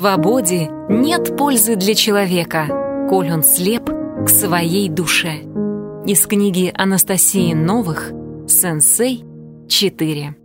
свободе нет пользы для человека, коль он слеп к своей душе. Из книги Анастасии Новых «Сенсей 4».